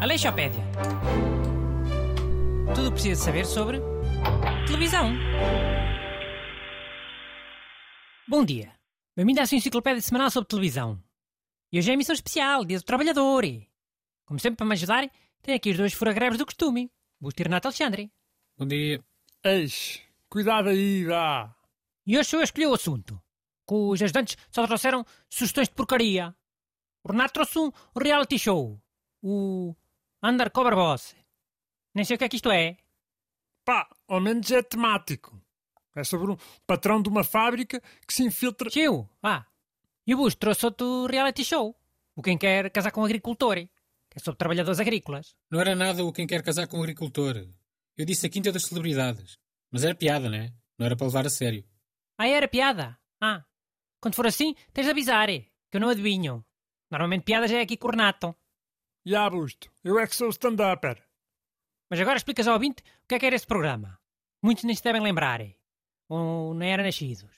Aleixopédia. Tudo precisa saber sobre televisão. Bom dia. Bem-vindo à sua enciclopédia semanal sobre televisão. E hoje é a emissão especial, Dia do Trabalhador. Como sempre, para me ajudar, tenho aqui os dois furagrebos do costume. Busto e Renato Alexandre. Bom dia. Eis, cuidado aí, vá. E hoje sou eu a escolher o assunto. Que os ajudantes só trouxeram sugestões de porcaria. O Renato trouxe um reality show. O Undercover Boss. Nem sei o que é que isto é. Pá, ao menos é temático. É sobre um patrão de uma fábrica que se infiltra. Tio, ah. E o Busto trouxe outro reality show. O Quem Quer Casar com um Agricultor. Que é sobre trabalhadores agrícolas. Não era nada o quem quer casar com um agricultor. Eu disse a quinta das celebridades. Mas era piada, né? Não era para levar a sério. Ah, era piada? Ah. Quando for assim, tens de avisar, que eu não adivinho. Normalmente piadas é aqui com o Renato. Já, Busto, eu é que sou o stand-upper. Mas agora explicas ao ouvinte o que é que era esse programa. Muitos nem se devem lembrar. Ou nem eram nascidos.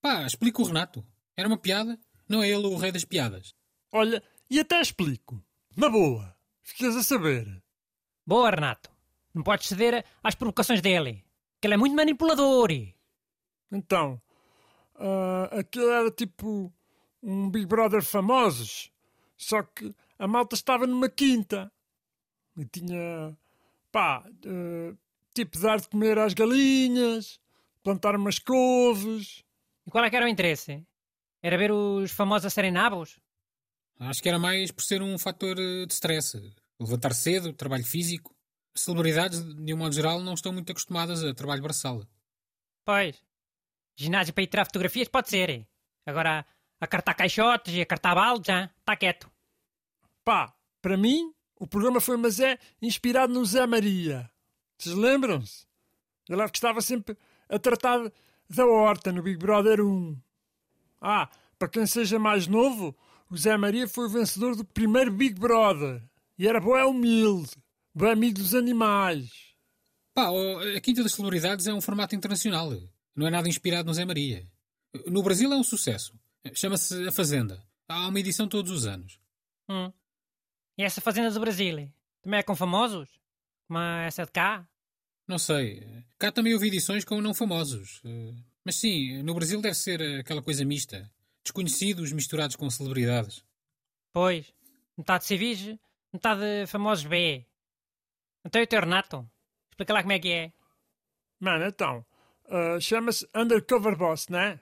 Pá, explica o Renato. Era uma piada? Não é ele o rei das piadas. Olha, e até explico. Na boa. Ficas a saber. Boa, Renato. Não podes ceder às provocações dele. Que ele é muito manipulador. Então, ah, aquilo era tipo um Big Brother famosos. Só que a malta estava numa quinta. E tinha, pá, ah, tipo dar de comer às galinhas, plantar umas couves. E qual é que era o interesse? Era ver os famosos a serem nabos? Acho que era mais por ser um fator eh, de stress. Levantar cedo, trabalho físico. As celebridades, de um modo geral, não estão muito acostumadas a trabalho braçal. Pois. Ginásio para ir tirar fotografias pode ser. Agora, a cartar caixotes e a cartar baldes, já, está quieto. Pá, para mim, o programa foi mas é inspirado no Zé Maria. Vocês lembram-se? Ele que estava sempre a tratar da horta no Big Brother 1. Ah, para quem seja mais novo, o Zé Maria foi o vencedor do primeiro Big Brother. E era boé humilde, bem amigo dos animais. Pá, a Quinta das Celebridades é um formato internacional. Não é nada inspirado no Zé Maria. No Brasil é um sucesso. Chama-se A Fazenda. Há uma edição todos os anos. Hum. E essa fazenda do Brasil? Também é com famosos? Como essa de cá? Não sei. Cá também houve edições com não famosos. Mas sim, no Brasil deve ser aquela coisa mista. Desconhecidos misturados com celebridades. Pois. Metade civis, metade famosos B. Então e o teu Renato? Explica lá como é que é. Mano, então, ah, chama-se Undercover Boss, né?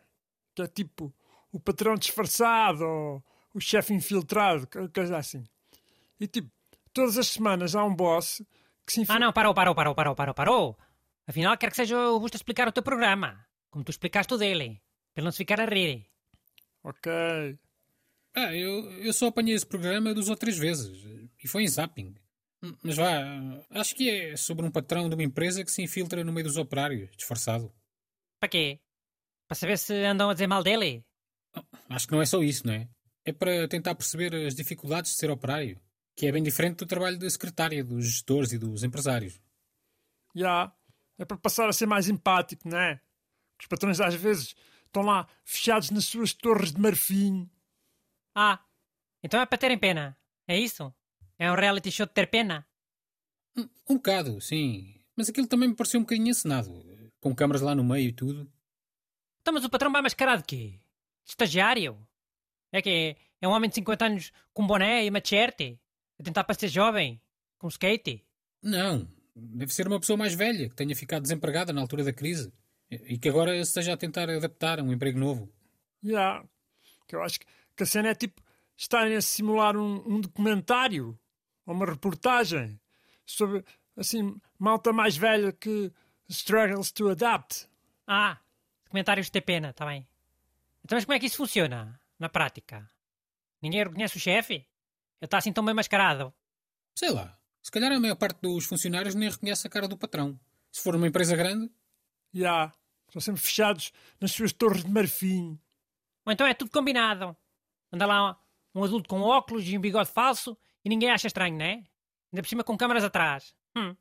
Que é tipo o patrão disfarçado ou o chefe infiltrado, co- coisa assim. E tipo, todas as semanas há um boss que se Ah infiltra. não, parou, parou, parou, parou, parou, parou. Afinal, quero que seja o Busto a explicar o teu programa. Como tu explicaste o dele. Para ele não se ficar a rir. Ok. Ah, eu, eu só apanhei esse programa duas ou três vezes. E foi em zapping. Mas vá, acho que é sobre um patrão de uma empresa que se infiltra no meio dos operários, disfarçado. Para quê? Para saber se andam a dizer mal dele? Acho que não é só isso, não é? É para tentar perceber as dificuldades de ser operário, que é bem diferente do trabalho de secretária, dos gestores e dos empresários. Já. É para passar a ser mais empático, né? Os patrões às vezes estão lá fechados nas suas torres de marfim. Ah, então é para terem pena. É isso? É um reality show de ter pena? Um, um bocado, sim. Mas aquilo também me pareceu um bocadinho encenado, com câmaras lá no meio e tudo. Então, mas o patrão vai mascarado de quê? De estagiário? É que é, é um homem de 50 anos com boné e machete? A tentar parecer jovem? Com skate? Não, deve ser uma pessoa mais velha, que tenha ficado desempregada na altura da crise e que agora esteja a tentar adaptar a um emprego novo. Já. Que eu acho que, que a cena é tipo estarem a simular um, um documentário ou uma reportagem sobre, assim, malta mais velha que struggles to adapt. Ah, comentários de ter pena, está bem. Então, mas como é que isso funciona? Na prática? Ninguém reconhece o chefe? Ele está assim tão bem mascarado. Sei lá, se calhar a maior parte dos funcionários nem reconhece a cara do patrão. Se for uma empresa grande, Já. Estão sempre fechados nas suas torres de marfim. Ou então é tudo combinado. Anda lá um adulto com óculos e um bigode falso e ninguém acha estranho, né? Ainda por cima com câmaras atrás. Hum.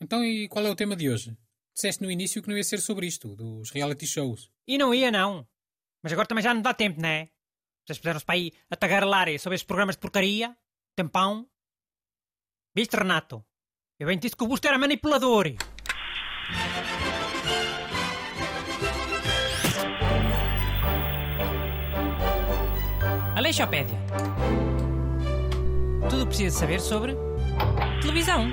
Então e qual é o tema de hoje? Disseste no início que não ia ser sobre isto, dos reality shows. E não ia, não. Mas agora também já não dá tempo, não é? Vocês puseram-se para aí a tagarelar sobre esses programas de porcaria. Tempão. Viste, Renato? Eu bem disse que o Busto era manipulador. Aleixopédia. Tudo o que precisa saber sobre televisão.